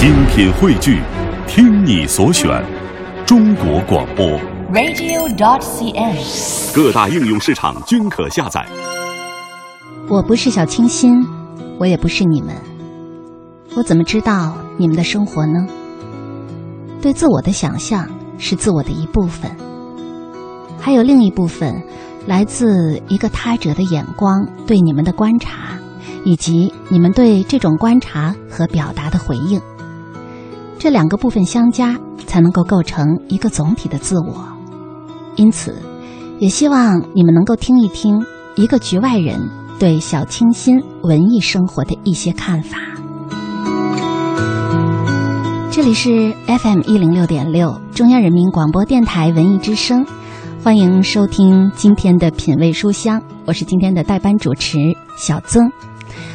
精品汇聚，听你所选，中国广播。radio.cn。各大应用市场均可下载。我不是小清新，我也不是你们，我怎么知道你们的生活呢？对自我的想象是自我的一部分，还有另一部分来自一个他者的眼光对你们的观察，以及你们对这种观察和表达的回应。这两个部分相加，才能够构成一个总体的自我。因此，也希望你们能够听一听一个局外人对小清新文艺生活的一些看法。这里是 FM 一零六点六，中央人民广播电台文艺之声，欢迎收听今天的品味书香，我是今天的代班主持小曾，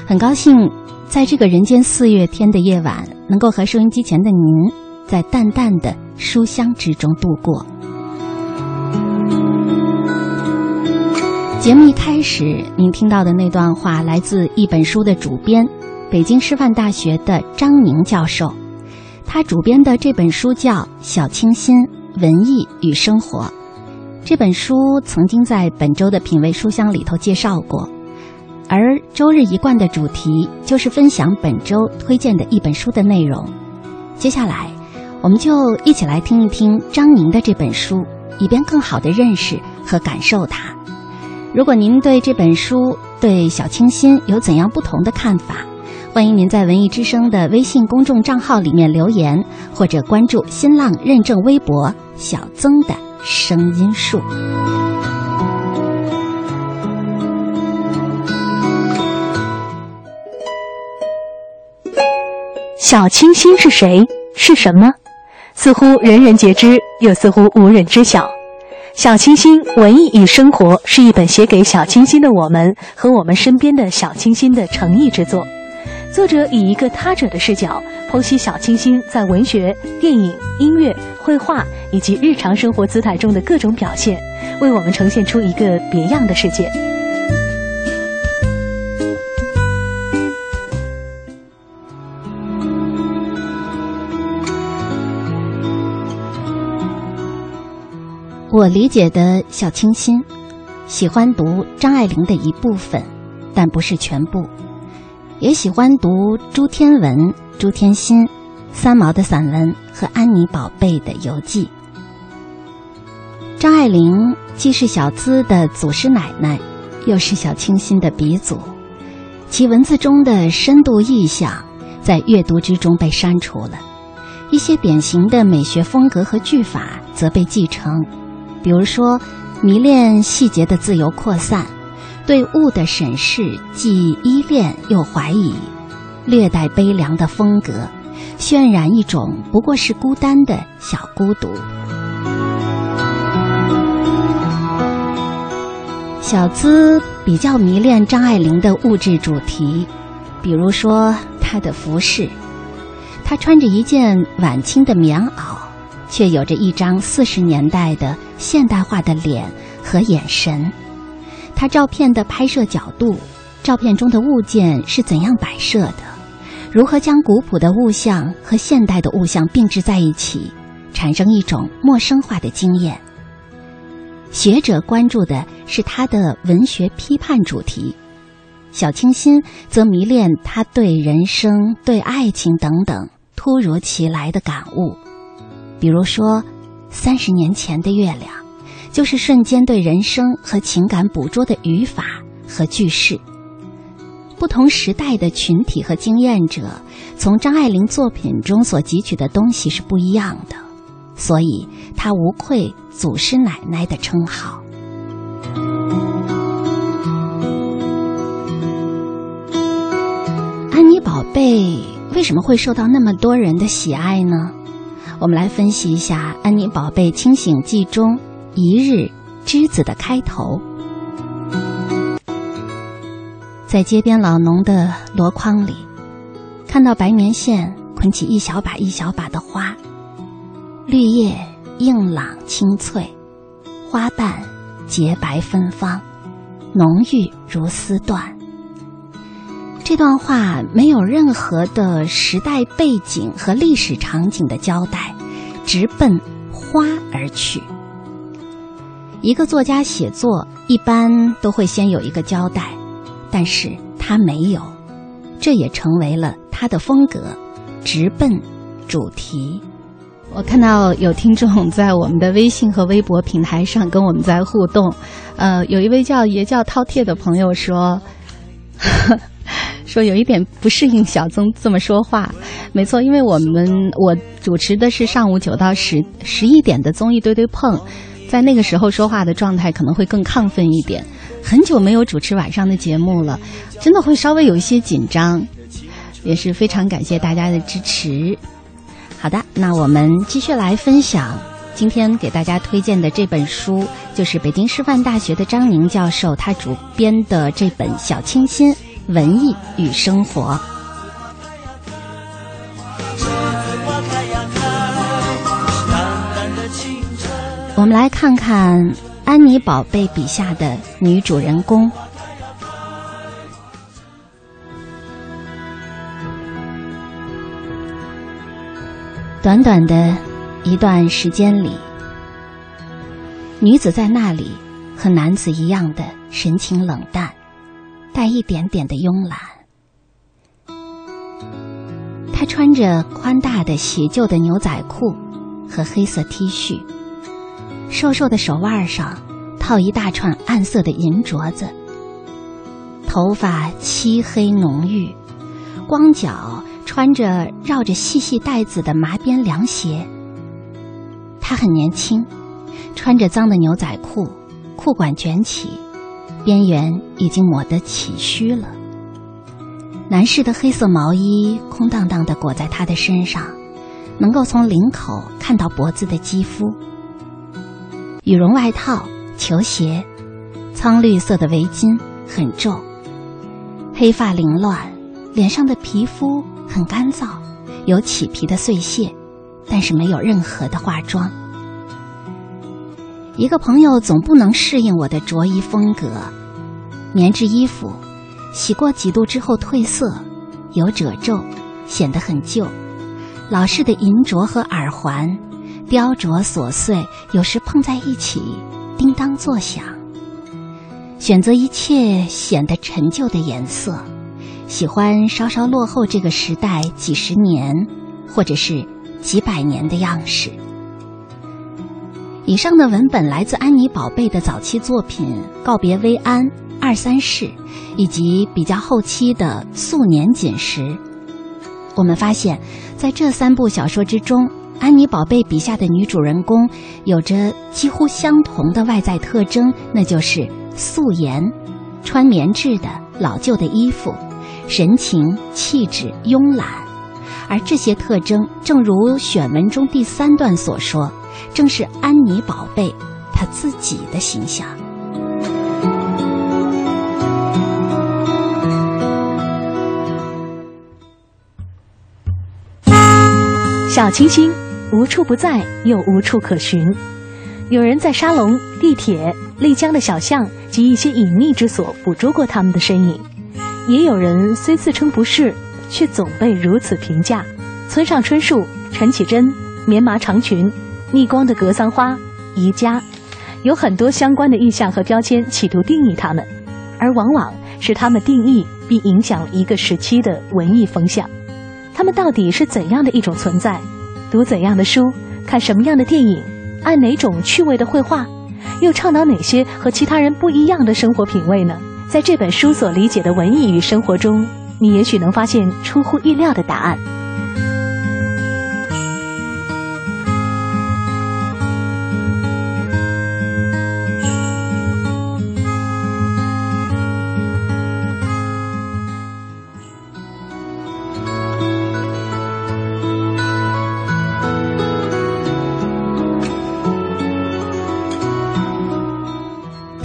很高兴在这个人间四月天的夜晚，能够和收音机前的您在淡淡的书香之中度过。节目一开始，您听到的那段话来自一本书的主编，北京师范大学的张宁教授。他主编的这本书叫《小清新：文艺与生活》。这本书曾经在本周的品味书香里头介绍过，而周日一贯的主题就是分享本周推荐的一本书的内容。接下来，我们就一起来听一听张宁的这本书，以便更好的认识和感受它。如果您对这本书、对小清新有怎样不同的看法，欢迎您在文艺之声的微信公众账号里面留言，或者关注新浪认证微博“小曾的声音树”。小清新是谁？是什么？似乎人人皆知，又似乎无人知晓。小清新：文艺与生活是一本写给小清新的我们和我们身边的小清新的诚意之作。作者以一个他者的视角，剖析小清新在文学、电影、音乐、绘画以及日常生活姿态中的各种表现，为我们呈现出一个别样的世界。我理解的小清新，喜欢读张爱玲的一部分，但不是全部。也喜欢读朱天文、朱天心、三毛的散文和安妮宝贝的游记。张爱玲既是小资的祖师奶奶，又是小清新的鼻祖，其文字中的深度意象在阅读之中被删除了，一些典型的美学风格和句法则被继承。比如说，迷恋细节的自由扩散，对物的审视既依恋又怀疑，略带悲凉的风格，渲染一种不过是孤单的小孤独。小资比较迷恋张爱玲的物质主题，比如说她的服饰，她穿着一件晚清的棉袄。却有着一张四十年代的现代化的脸和眼神。他照片的拍摄角度，照片中的物件是怎样摆设的，如何将古朴的物象和现代的物象并置在一起，产生一种陌生化的经验。学者关注的是他的文学批判主题，小清新则迷恋他对人生、对爱情等等突如其来的感悟。比如说，三十年前的月亮，就是瞬间对人生和情感捕捉的语法和句式。不同时代的群体和经验者，从张爱玲作品中所汲取的东西是不一样的，所以她无愧祖师奶奶的称号。安妮宝贝为什么会受到那么多人的喜爱呢？我们来分析一下《安妮宝贝清醒记》中一日栀子的开头。在街边老农的箩筐里，看到白棉线捆起一小把一小把的花，绿叶硬朗清脆，花瓣洁白芬芳，浓郁如丝缎。这段话没有任何的时代背景和历史场景的交代，直奔花而去。一个作家写作一般都会先有一个交代，但是他没有，这也成为了他的风格，直奔主题。我看到有听众在我们的微信和微博平台上跟我们在互动，呃，有一位叫爷叫饕餮的朋友说，说有一点不适应小曾这么说话。没错，因为我们我主持的是上午九到十十一点的综艺对对碰，在那个时候说话的状态可能会更亢奋一点。很久没有主持晚上的节目了，真的会稍微有一些紧张，也是非常感谢大家的支持。好的，那我们继续来分享今天给大家推荐的这本书，就是北京师范大学的张宁教授他主编的这本《小清新：文艺与生活》。我们来看看安妮宝贝笔下的女主人公。短短的一段时间里，女子在那里和男子一样的神情冷淡，带一点点的慵懒。他穿着宽大的斜旧的牛仔裤和黑色 T 恤，瘦瘦的手腕上套一大串暗色的银镯子，头发漆黑浓郁，光脚。穿着绕着细细带子的麻边凉鞋，他很年轻，穿着脏的牛仔裤，裤管卷起，边缘已经抹得起须了。男士的黑色毛衣空荡荡的裹在他的身上，能够从领口看到脖子的肌肤。羽绒外套、球鞋，苍绿色的围巾很皱，黑发凌乱，脸上的皮肤。很干燥，有起皮的碎屑，但是没有任何的化妆。一个朋友总不能适应我的着衣风格，棉质衣服洗过几度之后褪色，有褶皱，显得很旧。老式的银镯和耳环，雕琢琐碎，有时碰在一起，叮当作响。选择一切显得陈旧的颜色。喜欢稍稍落后这个时代几十年，或者是几百年的样式。以上的文本来自安妮宝贝的早期作品《告别薇安》《二三世》，以及比较后期的《素年锦时》。我们发现，在这三部小说之中，安妮宝贝笔下的女主人公有着几乎相同的外在特征，那就是素颜，穿棉质的老旧的衣服。神情、气质慵懒，而这些特征，正如选文中第三段所说，正是安妮宝贝她自己的形象。小清新，无处不在，又无处可寻。有人在沙龙、地铁、丽江的小巷及一些隐秘之所捕捉过他们的身影。也有人虽自称不是，却总被如此评价。村上春树、陈绮贞、棉麻长裙、逆光的格桑花、宜家，有很多相关的意象和标签，企图定义他们，而往往是他们定义并影响一个时期的文艺风向。他们到底是怎样的一种存在？读怎样的书？看什么样的电影？爱哪种趣味的绘画？又倡导哪些和其他人不一样的生活品味呢？在这本书所理解的文艺与生活中，你也许能发现出乎意料的答案。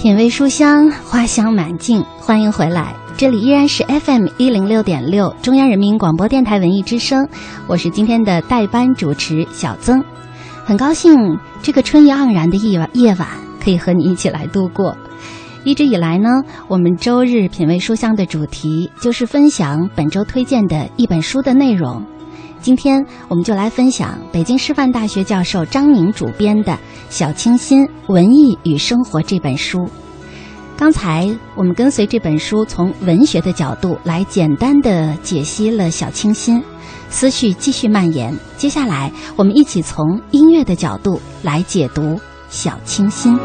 品味书香，花香满径，欢迎回来，这里依然是 FM 一零六点六，中央人民广播电台文艺之声，我是今天的代班主持小曾，很高兴这个春意盎然的夜晚夜晚可以和你一起来度过。一直以来呢，我们周日品味书香的主题就是分享本周推荐的一本书的内容。今天我们就来分享北京师范大学教授张宁主编的《小清新：文艺与生活》这本书。刚才我们跟随这本书从文学的角度来简单的解析了小清新，思绪继续蔓延。接下来我们一起从音乐的角度来解读小清新。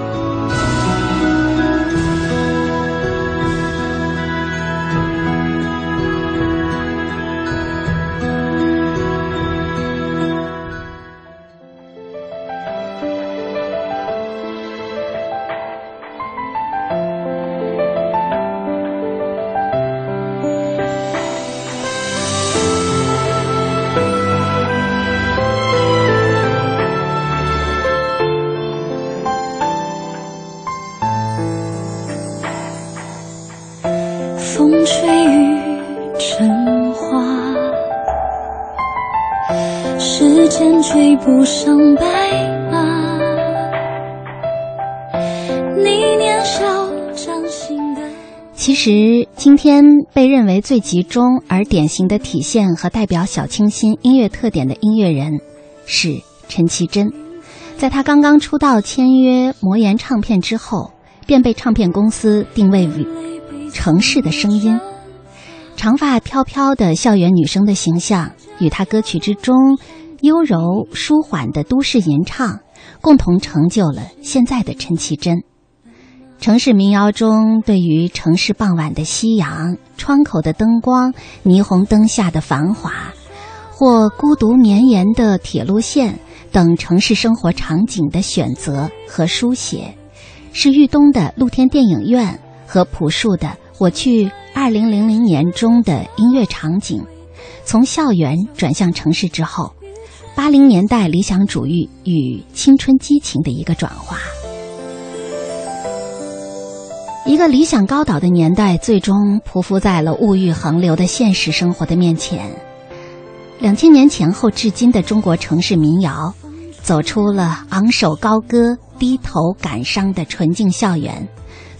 风吹雨成花，时间追不上白马。你年少掌心的其实，今天被认为最集中而典型的体现和代表小清新音乐特点的音乐人是陈绮贞。在她刚刚出道签约魔岩唱片之后，便被唱片公司定位为城市的声音。长发飘飘的校园女生的形象，与她歌曲之中优柔舒缓的都市吟唱，共同成就了现在的陈绮贞。城市民谣中，对于城市傍晚的夕阳、窗口的灯光、霓虹灯下的繁华，或孤独绵延的铁路线等城市生活场景的选择和书写，是豫东的露天电影院和朴树的《我去二零零零年》中的音乐场景，从校园转向城市之后，八零年代理想主义与青春激情的一个转化。一个理想高岛的年代，最终匍匐在了物欲横流的现实生活的面前。两千年前后至今的中国城市民谣，走出了昂首高歌、低头感伤的纯净校园，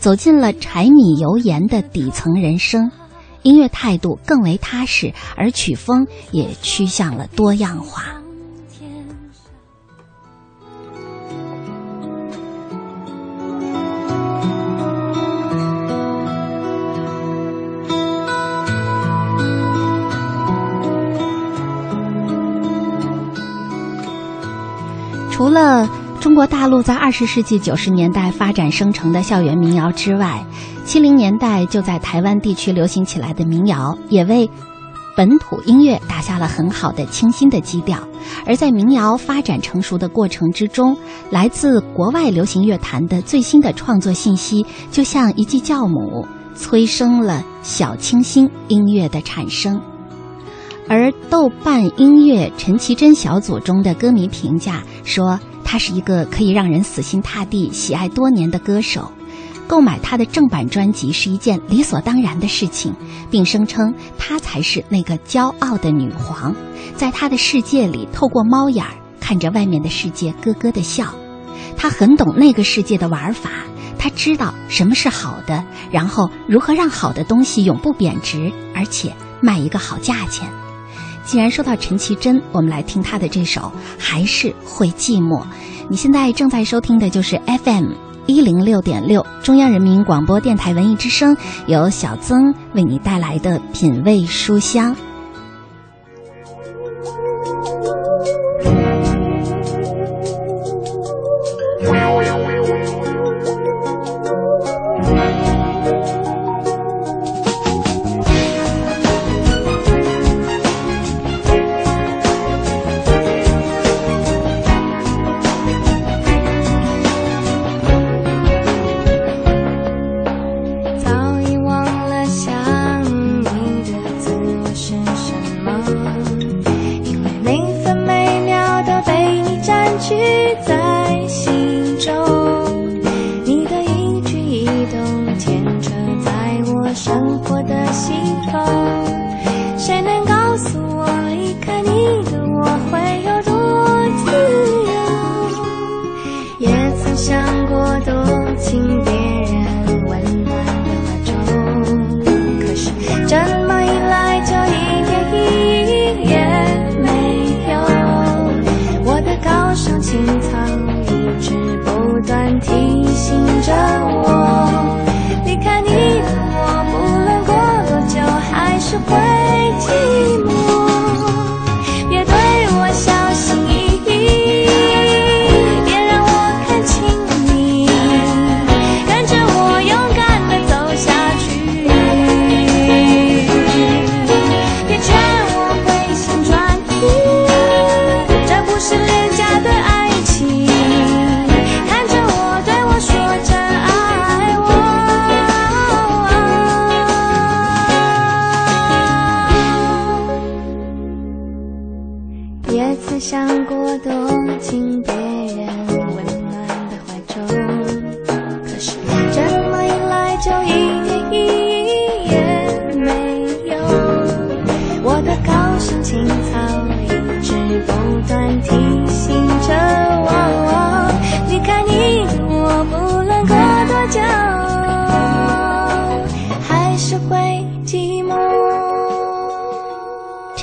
走进了柴米油盐的底层人生。音乐态度更为踏实，而曲风也趋向了多样化。除了中国大陆在二十世纪九十年代发展生成的校园民谣之外，七零年代就在台湾地区流行起来的民谣，也为本土音乐打下了很好的清新的基调。而在民谣发展成熟的过程之中，来自国外流行乐坛的最新的创作信息，就像一记酵母，催生了小清新音乐的产生。而豆瓣音乐陈绮贞小组中的歌迷评价说，他是一个可以让人死心塌地喜爱多年的歌手。购买他的正版专辑是一件理所当然的事情，并声称她才是那个骄傲的女皇，在她的世界里透过猫眼儿看着外面的世界咯咯的笑。他很懂那个世界的玩法，他知道什么是好的，然后如何让好的东西永不贬值，而且卖一个好价钱。既然说到陈绮贞，我们来听她的这首《还是会寂寞》。你现在正在收听的就是 FM 一零六点六中央人民广播电台文艺之声，由小曾为你带来的品味书香。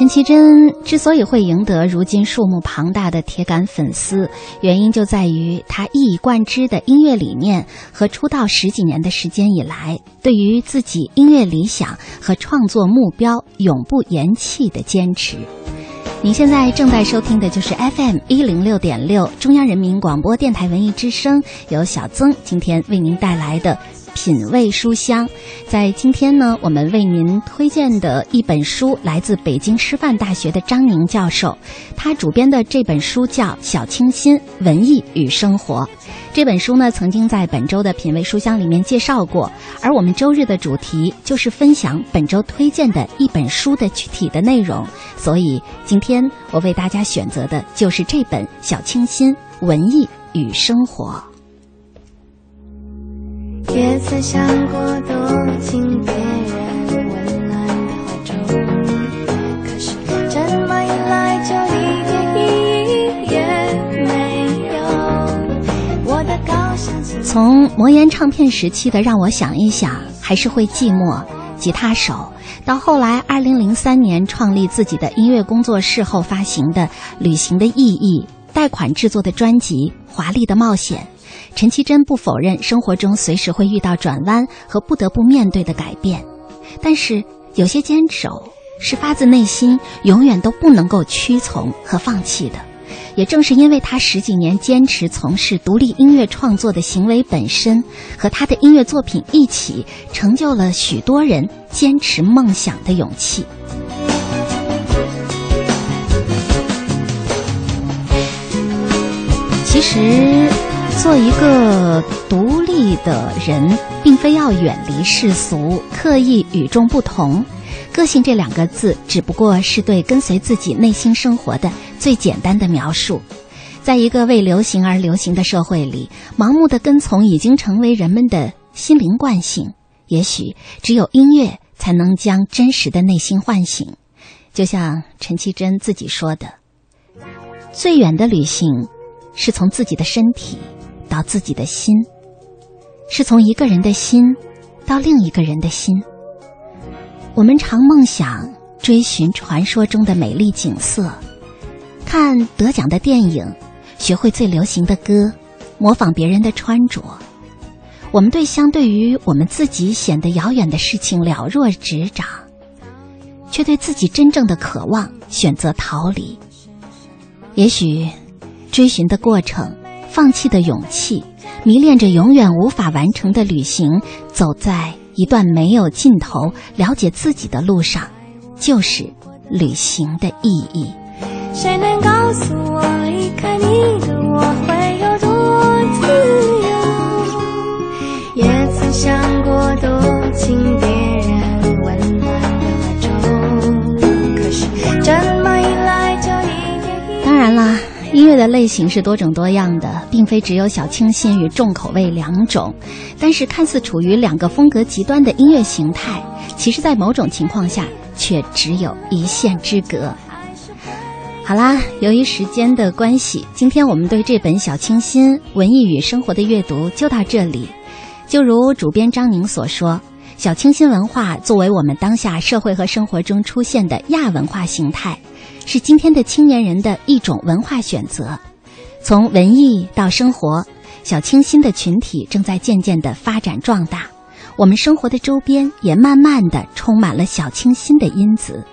陈绮贞之所以会赢得如今数目庞大的铁杆粉丝，原因就在于她一以贯之的音乐理念和出道十几年的时间以来，对于自己音乐理想和创作目标永不言弃的坚持。您现在正在收听的就是 FM 一零六点六中央人民广播电台文艺之声，由小曾今天为您带来的。品味书香，在今天呢，我们为您推荐的一本书来自北京师范大学的张宁教授，他主编的这本书叫《小清新：文艺与生活》。这本书呢，曾经在本周的品味书香里面介绍过，而我们周日的主题就是分享本周推荐的一本书的具体的内容，所以今天我为大家选择的就是这本《小清新：文艺与生活》。也曾想过躲进别人温暖的怀中，可是这么一来就一点意义也没有。我的高尚从魔岩唱片时期的《让我想一想》，还是会寂寞，吉他手，到后来2003年创立自己的音乐工作室后发行的《旅行的意义》，贷款制作的专辑《华丽的冒险》。陈绮贞不否认生活中随时会遇到转弯和不得不面对的改变，但是有些坚守是发自内心，永远都不能够屈从和放弃的。也正是因为他十几年坚持从事独立音乐创作的行为本身，和他的音乐作品一起，成就了许多人坚持梦想的勇气。其实。做一个独立的人，并非要远离世俗，刻意与众不同。个性这两个字，只不过是对跟随自己内心生活的最简单的描述。在一个为流行而流行的社会里，盲目的跟从已经成为人们的心灵惯性。也许只有音乐才能将真实的内心唤醒。就像陈绮贞自己说的：“最远的旅行，是从自己的身体。”到自己的心，是从一个人的心到另一个人的心。我们常梦想追寻传说中的美丽景色，看得奖的电影，学会最流行的歌，模仿别人的穿着。我们对相对于我们自己显得遥远的事情了若指掌，却对自己真正的渴望选择逃离。也许，追寻的过程。放弃的勇气，迷恋着永远无法完成的旅行，走在一段没有尽头、了解自己的路上，就是旅行的意义。谁能告诉我，离开你的我会有多自由？也曾想过躲进别音乐的类型是多种多样的，并非只有小清新与重口味两种。但是，看似处于两个风格极端的音乐形态，其实，在某种情况下却只有一线之隔。好啦，由于时间的关系，今天我们对这本《小清新：文艺与生活》的阅读就到这里。就如主编张宁所说，小清新文化作为我们当下社会和生活中出现的亚文化形态。是今天的青年人的一种文化选择，从文艺到生活，小清新的群体正在渐渐的发展壮大。我们生活的周边也慢慢的充满了小清新的因子，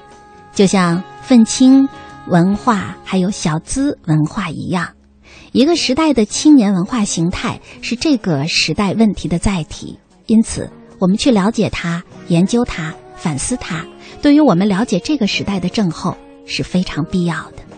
就像愤青文化还有小资文化一样。一个时代的青年文化形态是这个时代问题的载体，因此我们去了解它、研究它、反思它，对于我们了解这个时代的症候。是非常必要的。